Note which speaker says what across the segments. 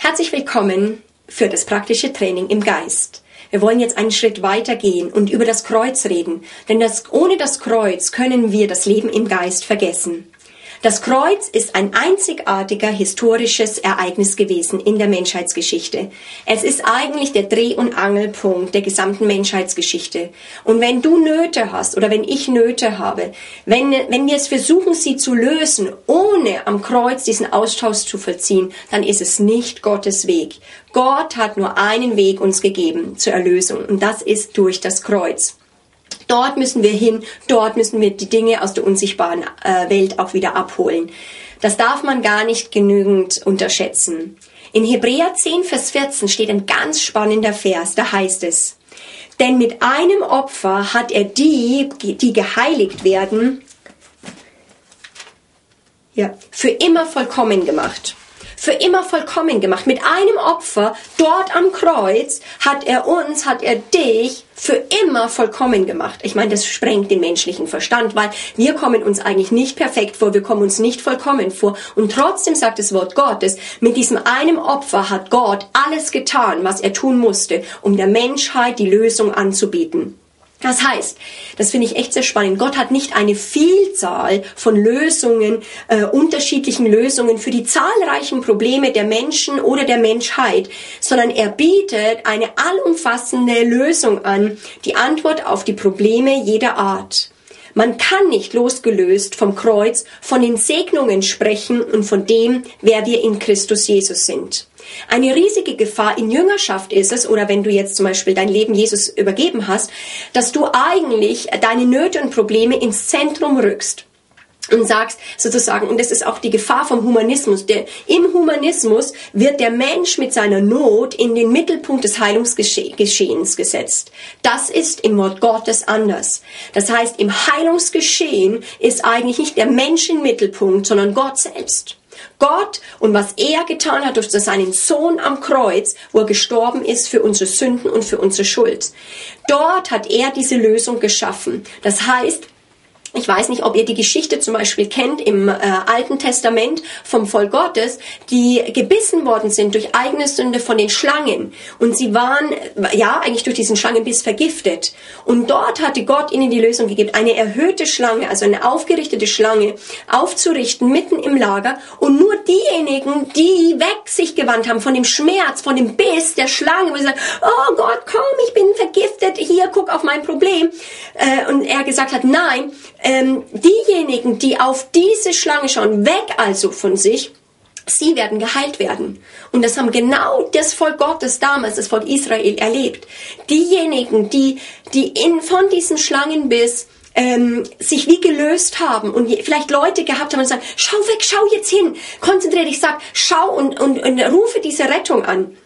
Speaker 1: Herzlich willkommen für das praktische Training im Geist. Wir wollen jetzt einen Schritt weiter gehen und über das Kreuz reden, denn das, ohne das Kreuz können wir das Leben im Geist vergessen. Das Kreuz ist ein einzigartiger historisches Ereignis gewesen in der Menschheitsgeschichte. Es ist eigentlich der Dreh- und Angelpunkt der gesamten Menschheitsgeschichte. Und wenn du Nöte hast oder wenn ich Nöte habe, wenn, wenn wir es versuchen, sie zu lösen, ohne am Kreuz diesen Austausch zu vollziehen, dann ist es nicht Gottes Weg. Gott hat nur einen Weg uns gegeben zur Erlösung und das ist durch das Kreuz. Dort müssen wir hin, dort müssen wir die Dinge aus der unsichtbaren äh, Welt auch wieder abholen. Das darf man gar nicht genügend unterschätzen. In Hebräer 10, Vers 14 steht ein ganz spannender Vers, da heißt es, denn mit einem Opfer hat er die, die geheiligt werden, ja, für immer vollkommen gemacht für immer vollkommen gemacht. Mit einem Opfer dort am Kreuz hat er uns, hat er dich für immer vollkommen gemacht. Ich meine, das sprengt den menschlichen Verstand, weil wir kommen uns eigentlich nicht perfekt vor, wir kommen uns nicht vollkommen vor. Und trotzdem sagt das Wort Gottes, mit diesem einem Opfer hat Gott alles getan, was er tun musste, um der Menschheit die Lösung anzubieten. Das heißt, das finde ich echt sehr spannend. Gott hat nicht eine Vielzahl von Lösungen, äh, unterschiedlichen Lösungen für die zahlreichen Probleme der Menschen oder der Menschheit, sondern er bietet eine allumfassende Lösung an, die Antwort auf die Probleme jeder Art. Man kann nicht losgelöst vom Kreuz von den Segnungen sprechen und von dem, wer wir in Christus Jesus sind. Eine riesige Gefahr in Jüngerschaft ist es, oder wenn du jetzt zum Beispiel dein Leben Jesus übergeben hast, dass du eigentlich deine Nöte und Probleme ins Zentrum rückst und sagst sozusagen, und das ist auch die Gefahr vom Humanismus, der, im Humanismus wird der Mensch mit seiner Not in den Mittelpunkt des Heilungsgeschehens gesetzt. Das ist im Wort Gottes anders. Das heißt, im Heilungsgeschehen ist eigentlich nicht der Mensch im Mittelpunkt, sondern Gott selbst. Gott und was er getan hat durch seinen Sohn am Kreuz, wo er gestorben ist für unsere Sünden und für unsere Schuld. Dort hat er diese Lösung geschaffen. Das heißt, ich weiß nicht, ob ihr die Geschichte zum Beispiel kennt im äh, Alten Testament vom Volk Gottes, die gebissen worden sind durch eigene Sünde von den Schlangen. Und sie waren, ja, eigentlich durch diesen Schlangenbiss vergiftet. Und dort hatte Gott ihnen die Lösung gegeben, eine erhöhte Schlange, also eine aufgerichtete Schlange aufzurichten mitten im Lager. Und nur diejenigen, die weg sich gewandt haben von dem Schmerz, von dem Biss der Schlange, wo sie sagen, oh Gott, komm, ich bin vergiftet, hier, guck auf mein Problem. Äh, und er gesagt hat, nein, ähm, diejenigen, die auf diese Schlange schauen, weg also von sich, sie werden geheilt werden. Und das haben genau das Volk Gottes damals, das Volk Israel, erlebt. Diejenigen, die, die in, von diesem Schlangenbiss ähm, sich wie gelöst haben und vielleicht Leute gehabt haben und sagen, schau weg, schau jetzt hin, konzentriere dich, sag, schau und, und, und rufe diese Rettung an.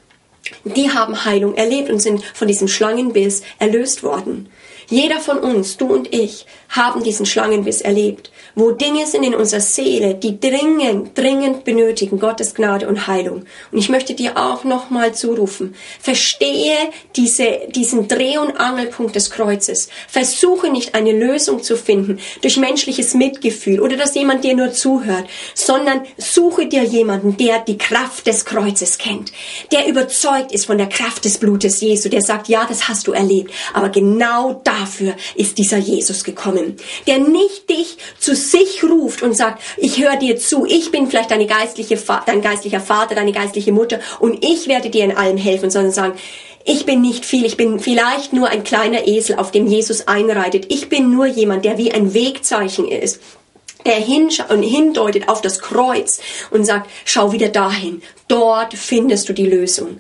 Speaker 1: Die haben Heilung erlebt und sind von diesem Schlangenbiss erlöst worden. Jeder von uns, du und ich, haben diesen Schlangenbiss erlebt, wo Dinge sind in unserer Seele, die dringend, dringend benötigen Gottes Gnade und Heilung. Und ich möchte dir auch nochmal zurufen, verstehe diese, diesen Dreh- und Angelpunkt des Kreuzes. Versuche nicht eine Lösung zu finden durch menschliches Mitgefühl oder dass jemand dir nur zuhört, sondern suche dir jemanden, der die Kraft des Kreuzes kennt, der überzeugt ist von der Kraft des Blutes Jesu, der sagt, ja, das hast du erlebt, aber genau dafür ist dieser Jesus gekommen der nicht dich zu sich ruft und sagt, ich höre dir zu, ich bin vielleicht deine geistliche, dein geistlicher Vater, deine geistliche Mutter und ich werde dir in allem helfen, sondern sagen, ich bin nicht viel, ich bin vielleicht nur ein kleiner Esel, auf dem Jesus einreitet. Ich bin nur jemand, der wie ein Wegzeichen ist der hindeutet auf das Kreuz und sagt, schau wieder dahin, dort findest du die Lösung.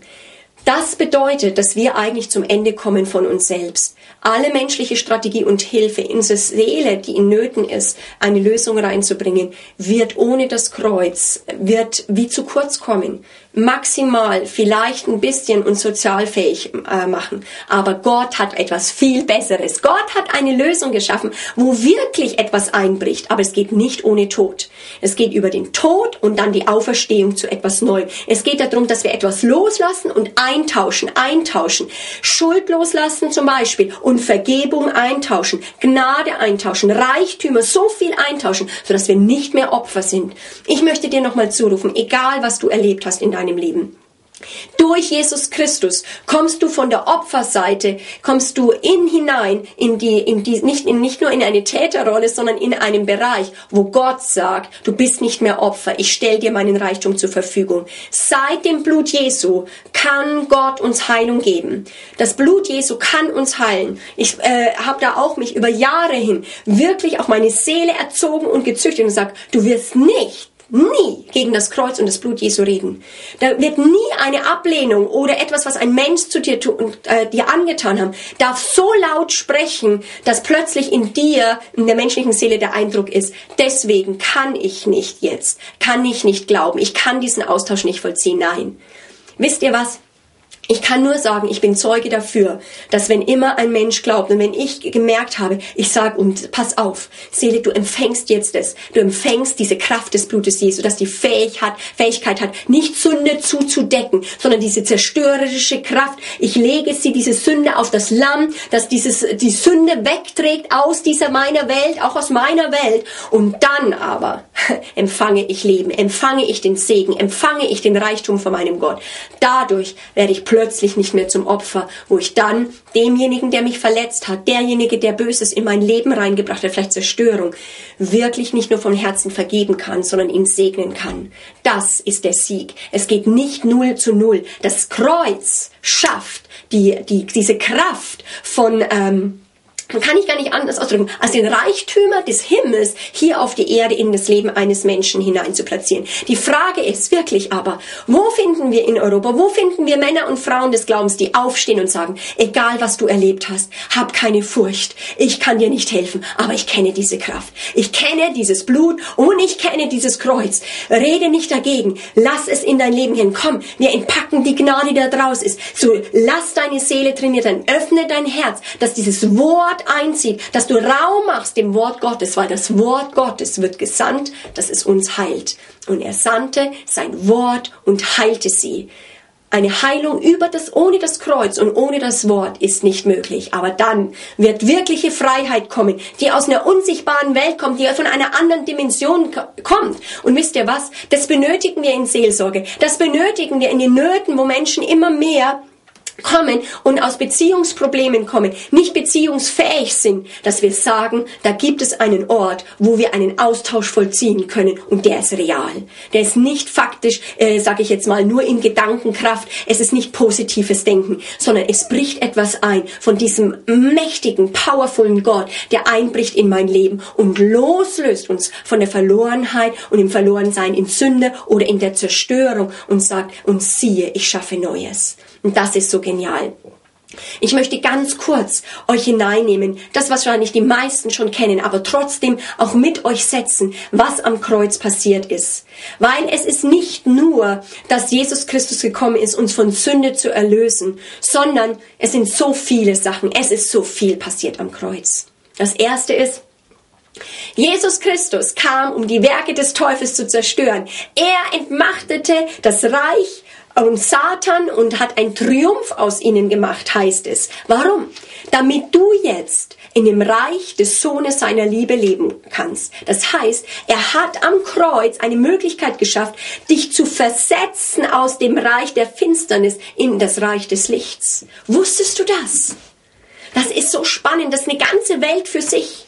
Speaker 1: Das bedeutet, dass wir eigentlich zum Ende kommen von uns selbst. Alle menschliche Strategie und Hilfe unsere Seele, die in Nöten ist, eine Lösung reinzubringen, wird ohne das Kreuz, wird wie zu kurz kommen maximal vielleicht ein bisschen uns sozialfähig äh, machen. Aber Gott hat etwas viel Besseres. Gott hat eine Lösung geschaffen, wo wirklich etwas einbricht. Aber es geht nicht ohne Tod. Es geht über den Tod und dann die Auferstehung zu etwas Neuem. Es geht darum, dass wir etwas loslassen und eintauschen, eintauschen. Schuld loslassen zum Beispiel und Vergebung eintauschen, Gnade eintauschen, Reichtümer so viel eintauschen, sodass wir nicht mehr Opfer sind. Ich möchte dir nochmal zurufen, egal was du erlebt hast in deinem deinem Leben. Durch Jesus Christus kommst du von der Opferseite, kommst du in hinein in die, in die, nicht, in, nicht nur in eine Täterrolle, sondern in einen Bereich, wo Gott sagt, du bist nicht mehr Opfer, ich stell dir meinen Reichtum zur Verfügung. Seit dem Blut Jesu kann Gott uns Heilung geben. Das Blut Jesu kann uns heilen. Ich äh, habe da auch mich über Jahre hin wirklich auch meine Seele erzogen und gezüchtet und gesagt, du wirst nicht nie gegen das Kreuz und das Blut Jesu reden. Da wird nie eine Ablehnung oder etwas, was ein Mensch zu dir und äh, dir angetan haben, darf so laut sprechen, dass plötzlich in dir, in der menschlichen Seele der Eindruck ist, deswegen kann ich nicht jetzt, kann ich nicht glauben, ich kann diesen Austausch nicht vollziehen. Nein. Wisst ihr was? Ich kann nur sagen, ich bin Zeuge dafür, dass wenn immer ein Mensch glaubt und wenn ich gemerkt habe, ich sage und pass auf, Seele, du empfängst jetzt es, du empfängst diese Kraft des Blutes Jesu, dass die Fähigkeit, Fähigkeit hat, nicht Sünde zuzudecken, sondern diese zerstörerische Kraft. Ich lege sie, diese Sünde auf das Lamm, dass dieses, die Sünde wegträgt aus dieser meiner Welt, auch aus meiner Welt. Und dann aber empfange ich Leben, empfange ich den Segen, empfange ich den Reichtum von meinem Gott. Dadurch werde ich plötzlich nicht mehr zum Opfer, wo ich dann demjenigen, der mich verletzt hat, derjenige, der Böses in mein Leben reingebracht hat, vielleicht Zerstörung, wirklich nicht nur vom Herzen vergeben kann, sondern ihn segnen kann. Das ist der Sieg. Es geht nicht null zu null. Das Kreuz schafft die, die, diese Kraft von, ähm, kann ich gar nicht anders ausdrücken, als den Reichtümer des Himmels hier auf die Erde in das Leben eines Menschen hinein zu platzieren. Die Frage ist wirklich aber, wo finden wir in Europa, wo finden wir Männer und Frauen des Glaubens, die aufstehen und sagen, egal was du erlebt hast, hab keine Furcht, ich kann dir nicht helfen, aber ich kenne diese Kraft, ich kenne dieses Blut und ich kenne dieses Kreuz. Rede nicht dagegen, lass es in dein Leben hin, komm, wir entpacken die Gnade, die da draus ist. So, lass deine Seele trainieren, öffne dein Herz, dass dieses Wort einzieht, dass du Raum machst dem Wort Gottes, weil das Wort Gottes wird gesandt, dass es uns heilt. Und er sandte sein Wort und heilte sie. Eine Heilung über das, ohne das Kreuz und ohne das Wort ist nicht möglich. Aber dann wird wirkliche Freiheit kommen, die aus einer unsichtbaren Welt kommt, die von einer anderen Dimension kommt. Und wisst ihr was? Das benötigen wir in Seelsorge. Das benötigen wir in den Nöten, wo Menschen immer mehr kommen und aus Beziehungsproblemen kommen, nicht beziehungsfähig sind, dass wir sagen, da gibt es einen Ort, wo wir einen Austausch vollziehen können und der ist real. Der ist nicht faktisch, äh, sage ich jetzt mal, nur in Gedankenkraft. Es ist nicht positives Denken, sondern es bricht etwas ein von diesem mächtigen, powervollen Gott, der einbricht in mein Leben und loslöst uns von der Verlorenheit und im Verlorensein in Sünde oder in der Zerstörung und sagt, und siehe, ich schaffe Neues. Und das ist so genial. Ich möchte ganz kurz euch hineinnehmen, das wahrscheinlich die meisten schon kennen, aber trotzdem auch mit euch setzen, was am Kreuz passiert ist. Weil es ist nicht nur, dass Jesus Christus gekommen ist, uns von Sünde zu erlösen, sondern es sind so viele Sachen, es ist so viel passiert am Kreuz. Das erste ist, Jesus Christus kam, um die Werke des Teufels zu zerstören. Er entmachtete das Reich und Satan und hat einen Triumph aus ihnen gemacht, heißt es. Warum? Damit du jetzt in dem Reich des Sohnes seiner Liebe leben kannst. Das heißt, er hat am Kreuz eine Möglichkeit geschafft, dich zu versetzen aus dem Reich der Finsternis in das Reich des Lichts. Wusstest du das? Das ist so spannend, das ist eine ganze Welt für sich.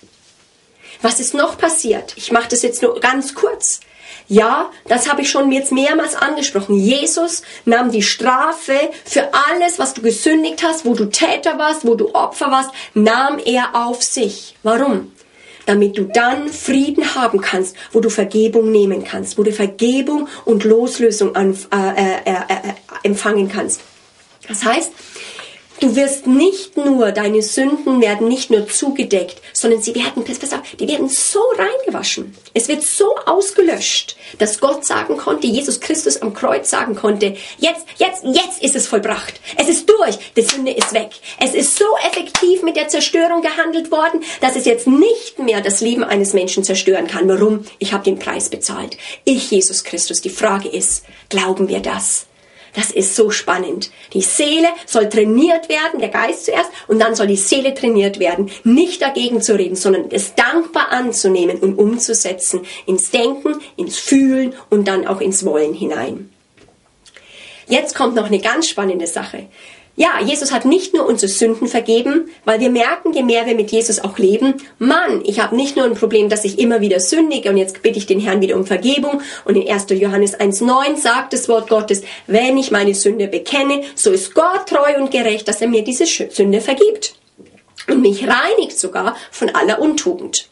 Speaker 1: Was ist noch passiert? Ich mache das jetzt nur ganz kurz. Ja, das habe ich schon jetzt mehrmals angesprochen. Jesus nahm die Strafe für alles, was du gesündigt hast, wo du Täter warst, wo du Opfer warst, nahm er auf sich. Warum? Damit du dann Frieden haben kannst, wo du Vergebung nehmen kannst, wo du Vergebung und Loslösung an, äh, äh, äh, äh empfangen kannst. Das heißt, Du wirst nicht nur, deine Sünden werden nicht nur zugedeckt, sondern sie werden, pass auf, die werden so reingewaschen. Es wird so ausgelöscht, dass Gott sagen konnte, Jesus Christus am Kreuz sagen konnte, jetzt, jetzt, jetzt ist es vollbracht. Es ist durch. Die Sünde ist weg. Es ist so effektiv mit der Zerstörung gehandelt worden, dass es jetzt nicht mehr das Leben eines Menschen zerstören kann. Warum? Ich habe den Preis bezahlt. Ich, Jesus Christus. Die Frage ist, glauben wir das? Das ist so spannend. Die Seele soll trainiert werden, der Geist zuerst, und dann soll die Seele trainiert werden, nicht dagegen zu reden, sondern es dankbar anzunehmen und umzusetzen ins Denken, ins Fühlen und dann auch ins Wollen hinein. Jetzt kommt noch eine ganz spannende Sache. Ja, Jesus hat nicht nur unsere Sünden vergeben, weil wir merken, je mehr wir mit Jesus auch leben, Mann, ich habe nicht nur ein Problem, dass ich immer wieder sündige und jetzt bitte ich den Herrn wieder um Vergebung und in 1. Johannes 1.9 sagt das Wort Gottes, wenn ich meine Sünde bekenne, so ist Gott treu und gerecht, dass er mir diese Sünde vergibt und mich reinigt sogar von aller Untugend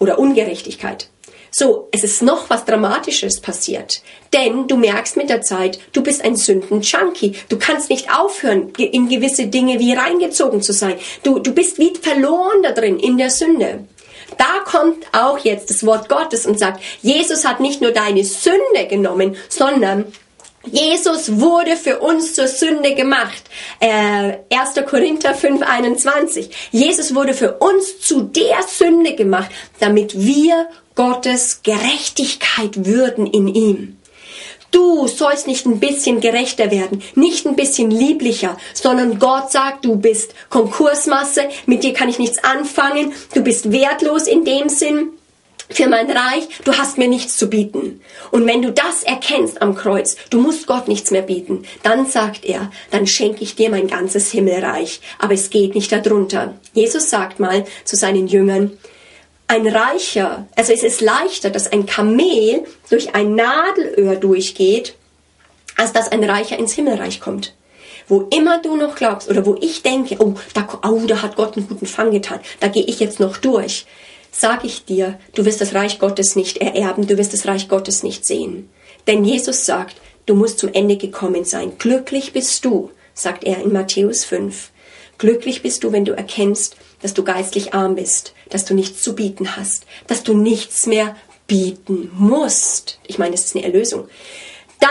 Speaker 1: oder Ungerechtigkeit. So, es ist noch was Dramatisches passiert. Denn du merkst mit der Zeit, du bist ein Sünden-Junkie. Du kannst nicht aufhören, in gewisse Dinge wie reingezogen zu sein. Du, du bist wie verloren da drin in der Sünde. Da kommt auch jetzt das Wort Gottes und sagt, Jesus hat nicht nur deine Sünde genommen, sondern Jesus wurde für uns zur Sünde gemacht. Äh, 1. Korinther 5, 21. Jesus wurde für uns zu der Sünde gemacht, damit wir Gottes Gerechtigkeit würden in ihm. Du sollst nicht ein bisschen gerechter werden, nicht ein bisschen lieblicher, sondern Gott sagt, du bist Konkursmasse, mit dir kann ich nichts anfangen, du bist wertlos in dem Sinn für mein Reich, du hast mir nichts zu bieten. Und wenn du das erkennst am Kreuz, du musst Gott nichts mehr bieten, dann sagt er, dann schenke ich dir mein ganzes Himmelreich. Aber es geht nicht darunter. Jesus sagt mal zu seinen Jüngern, ein Reicher, also es ist leichter, dass ein Kamel durch ein Nadelöhr durchgeht, als dass ein Reicher ins Himmelreich kommt. Wo immer du noch glaubst oder wo ich denke, oh, da, oh, da hat Gott einen guten Fang getan, da gehe ich jetzt noch durch, sag ich dir, du wirst das Reich Gottes nicht ererben, du wirst das Reich Gottes nicht sehen. Denn Jesus sagt, du musst zum Ende gekommen sein. Glücklich bist du, sagt er in Matthäus 5. Glücklich bist du, wenn du erkennst, dass du geistlich arm bist, dass du nichts zu bieten hast, dass du nichts mehr bieten musst. Ich meine, das ist eine Erlösung. Dann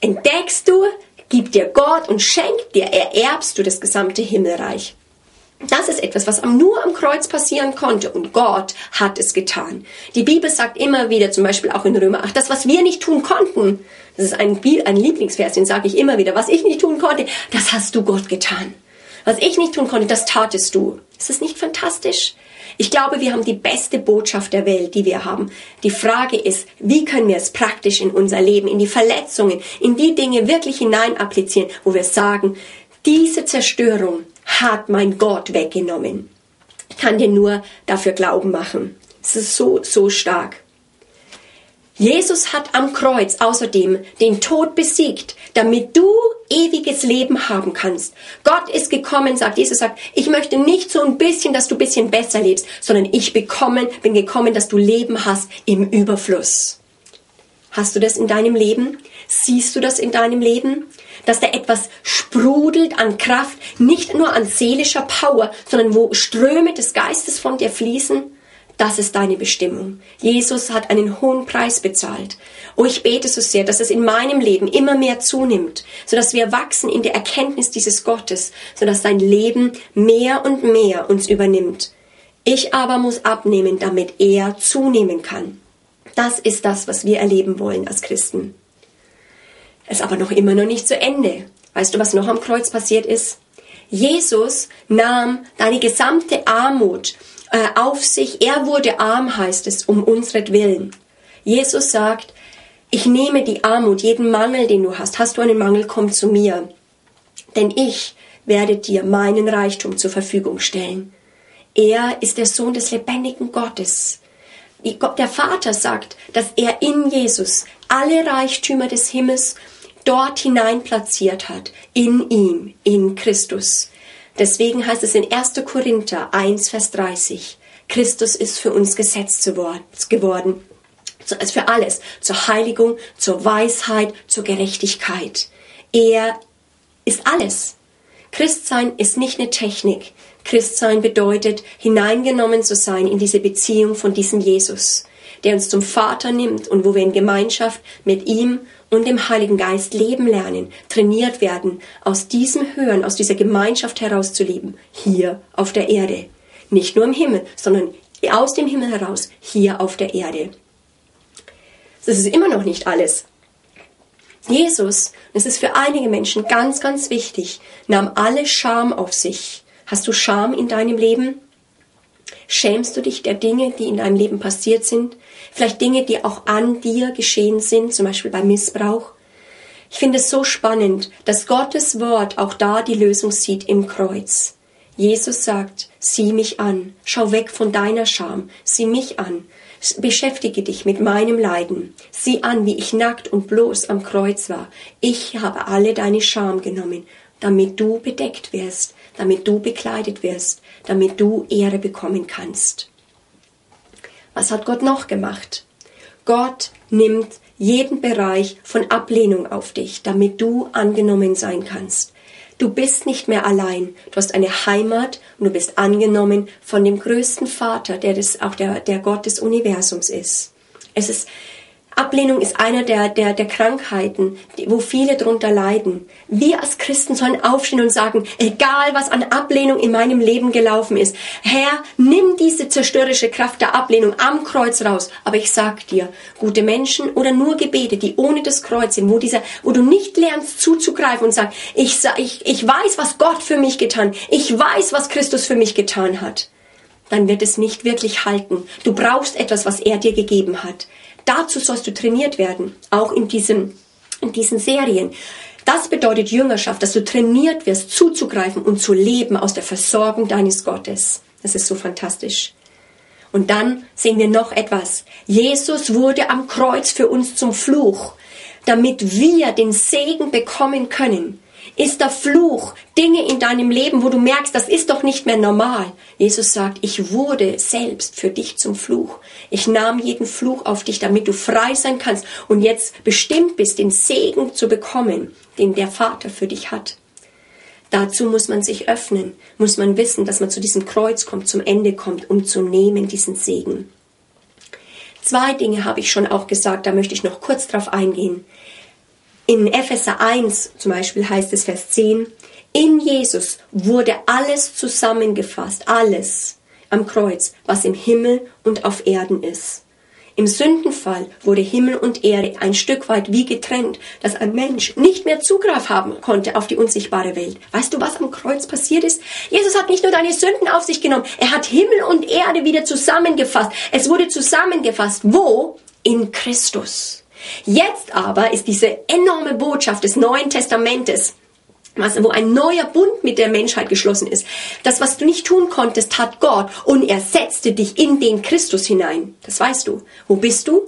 Speaker 1: entdeckst du, gib dir Gott und schenkt dir, ererbst du das gesamte Himmelreich. Das ist etwas, was nur am Kreuz passieren konnte und Gott hat es getan. Die Bibel sagt immer wieder, zum Beispiel auch in Römer 8, das, was wir nicht tun konnten, das ist ein, ein Lieblingsvers, den sage ich immer wieder, was ich nicht tun konnte, das hast du Gott getan. Was ich nicht tun konnte, das tatest du. Ist das nicht fantastisch? Ich glaube, wir haben die beste Botschaft der Welt, die wir haben. Die Frage ist, wie können wir es praktisch in unser Leben, in die Verletzungen, in die Dinge wirklich hinein applizieren, wo wir sagen, diese Zerstörung hat mein Gott weggenommen. Ich kann dir nur dafür Glauben machen. Es ist so, so stark. Jesus hat am Kreuz außerdem den Tod besiegt, damit du ewiges Leben haben kannst. Gott ist gekommen, sagt Jesus, sagt, ich möchte nicht so ein bisschen, dass du ein bisschen besser lebst, sondern ich bekommen, bin gekommen, dass du Leben hast im Überfluss. Hast du das in deinem Leben? Siehst du das in deinem Leben? Dass da etwas sprudelt an Kraft, nicht nur an seelischer Power, sondern wo Ströme des Geistes von dir fließen? Das ist deine Bestimmung. Jesus hat einen hohen Preis bezahlt. Oh, ich bete so sehr, dass es in meinem Leben immer mehr zunimmt, sodass wir wachsen in der Erkenntnis dieses Gottes, sodass sein Leben mehr und mehr uns übernimmt. Ich aber muss abnehmen, damit er zunehmen kann. Das ist das, was wir erleben wollen als Christen. Es ist aber noch immer noch nicht zu Ende. Weißt du, was noch am Kreuz passiert ist? Jesus nahm deine gesamte Armut äh, auf sich. Er wurde arm, heißt es, um unsretwillen. Jesus sagt, ich nehme die Armut, jeden Mangel, den du hast. Hast du einen Mangel, komm zu mir. Denn ich werde dir meinen Reichtum zur Verfügung stellen. Er ist der Sohn des lebendigen Gottes. Der Vater sagt, dass er in Jesus alle Reichtümer des Himmels dort hinein platziert hat, in ihm, in Christus. Deswegen heißt es in 1. Korinther 1, Vers 30, Christus ist für uns Gesetz geworden. Also für alles. Zur Heiligung, zur Weisheit, zur Gerechtigkeit. Er ist alles. Christsein ist nicht eine Technik. Christsein bedeutet, hineingenommen zu sein in diese Beziehung von diesem Jesus, der uns zum Vater nimmt und wo wir in Gemeinschaft mit ihm und dem Heiligen Geist leben lernen, trainiert werden, aus diesem Hören, aus dieser Gemeinschaft herauszuleben, hier auf der Erde. Nicht nur im Himmel, sondern aus dem Himmel heraus, hier auf der Erde. Das ist immer noch nicht alles. Jesus, das ist für einige Menschen ganz, ganz wichtig, nahm alle Scham auf sich. Hast du Scham in deinem Leben? Schämst du dich der Dinge, die in deinem Leben passiert sind? Vielleicht Dinge, die auch an dir geschehen sind, zum Beispiel bei Missbrauch. Ich finde es so spannend, dass Gottes Wort auch da die Lösung sieht im Kreuz. Jesus sagt, sieh mich an, schau weg von deiner Scham, sieh mich an, beschäftige dich mit meinem Leiden, sieh an, wie ich nackt und bloß am Kreuz war. Ich habe alle deine Scham genommen, damit du bedeckt wirst, damit du bekleidet wirst, damit du Ehre bekommen kannst. Was hat Gott noch gemacht? Gott nimmt jeden Bereich von Ablehnung auf dich, damit du angenommen sein kannst. Du bist nicht mehr allein. Du hast eine Heimat und du bist angenommen von dem größten Vater, der das auch der, der Gott des Universums ist. Es ist Ablehnung ist einer der, der, der Krankheiten, wo viele drunter leiden. Wir als Christen sollen aufstehen und sagen, egal was an Ablehnung in meinem Leben gelaufen ist, Herr, nimm diese zerstörerische Kraft der Ablehnung am Kreuz raus. Aber ich sag dir, gute Menschen oder nur Gebete, die ohne das Kreuz sind, wo dieser, wo du nicht lernst zuzugreifen und sagst, ich, ich, ich weiß, was Gott für mich getan, ich weiß, was Christus für mich getan hat dann wird es nicht wirklich halten. Du brauchst etwas, was er dir gegeben hat. Dazu sollst du trainiert werden, auch in, diesem, in diesen Serien. Das bedeutet Jüngerschaft, dass du trainiert wirst, zuzugreifen und zu leben aus der Versorgung deines Gottes. Das ist so fantastisch. Und dann sehen wir noch etwas. Jesus wurde am Kreuz für uns zum Fluch, damit wir den Segen bekommen können. Ist der Fluch Dinge in deinem Leben, wo du merkst, das ist doch nicht mehr normal? Jesus sagt, ich wurde selbst für dich zum Fluch. Ich nahm jeden Fluch auf dich, damit du frei sein kannst und jetzt bestimmt bist, den Segen zu bekommen, den der Vater für dich hat. Dazu muss man sich öffnen, muss man wissen, dass man zu diesem Kreuz kommt, zum Ende kommt, um zu nehmen diesen Segen. Zwei Dinge habe ich schon auch gesagt, da möchte ich noch kurz drauf eingehen. In Epheser 1 zum Beispiel heißt es Vers 10, in Jesus wurde alles zusammengefasst, alles am Kreuz, was im Himmel und auf Erden ist. Im Sündenfall wurde Himmel und Erde ein Stück weit wie getrennt, dass ein Mensch nicht mehr Zugriff haben konnte auf die unsichtbare Welt. Weißt du, was am Kreuz passiert ist? Jesus hat nicht nur deine Sünden auf sich genommen, er hat Himmel und Erde wieder zusammengefasst. Es wurde zusammengefasst. Wo? In Christus. Jetzt aber ist diese enorme Botschaft des Neuen Testamentes, wo ein neuer Bund mit der Menschheit geschlossen ist. Das, was du nicht tun konntest, hat Gott und er setzte dich in den Christus hinein. Das weißt du. Wo bist du?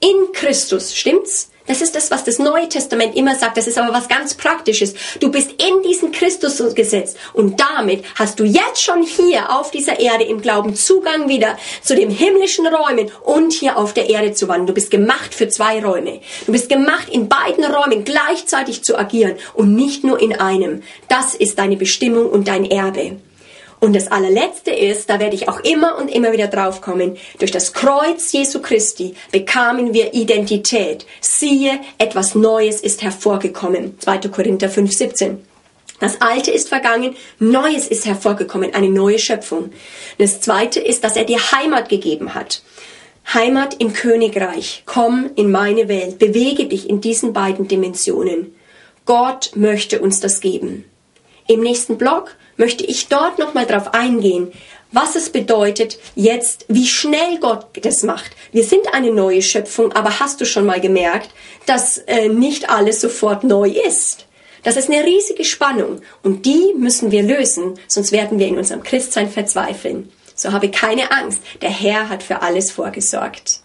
Speaker 1: In Christus, stimmt's? Das ist das, was das Neue Testament immer sagt. Das ist aber was ganz Praktisches. Du bist in diesen Christus gesetzt und damit hast du jetzt schon hier auf dieser Erde im Glauben Zugang wieder zu den himmlischen Räumen und hier auf der Erde zu wandern. Du bist gemacht für zwei Räume. Du bist gemacht, in beiden Räumen gleichzeitig zu agieren und nicht nur in einem. Das ist deine Bestimmung und dein Erbe. Und das allerletzte ist, da werde ich auch immer und immer wieder draufkommen, durch das Kreuz Jesu Christi bekamen wir Identität. Siehe, etwas Neues ist hervorgekommen. 2. Korinther 5, 17. Das Alte ist vergangen, Neues ist hervorgekommen, eine neue Schöpfung. Das Zweite ist, dass er dir Heimat gegeben hat. Heimat im Königreich. Komm in meine Welt. Bewege dich in diesen beiden Dimensionen. Gott möchte uns das geben. Im nächsten Blog möchte ich dort nochmal drauf eingehen, was es bedeutet jetzt, wie schnell Gott das macht. Wir sind eine neue Schöpfung, aber hast du schon mal gemerkt, dass äh, nicht alles sofort neu ist? Das ist eine riesige Spannung und die müssen wir lösen, sonst werden wir in unserem Christsein verzweifeln. So habe keine Angst, der Herr hat für alles vorgesorgt.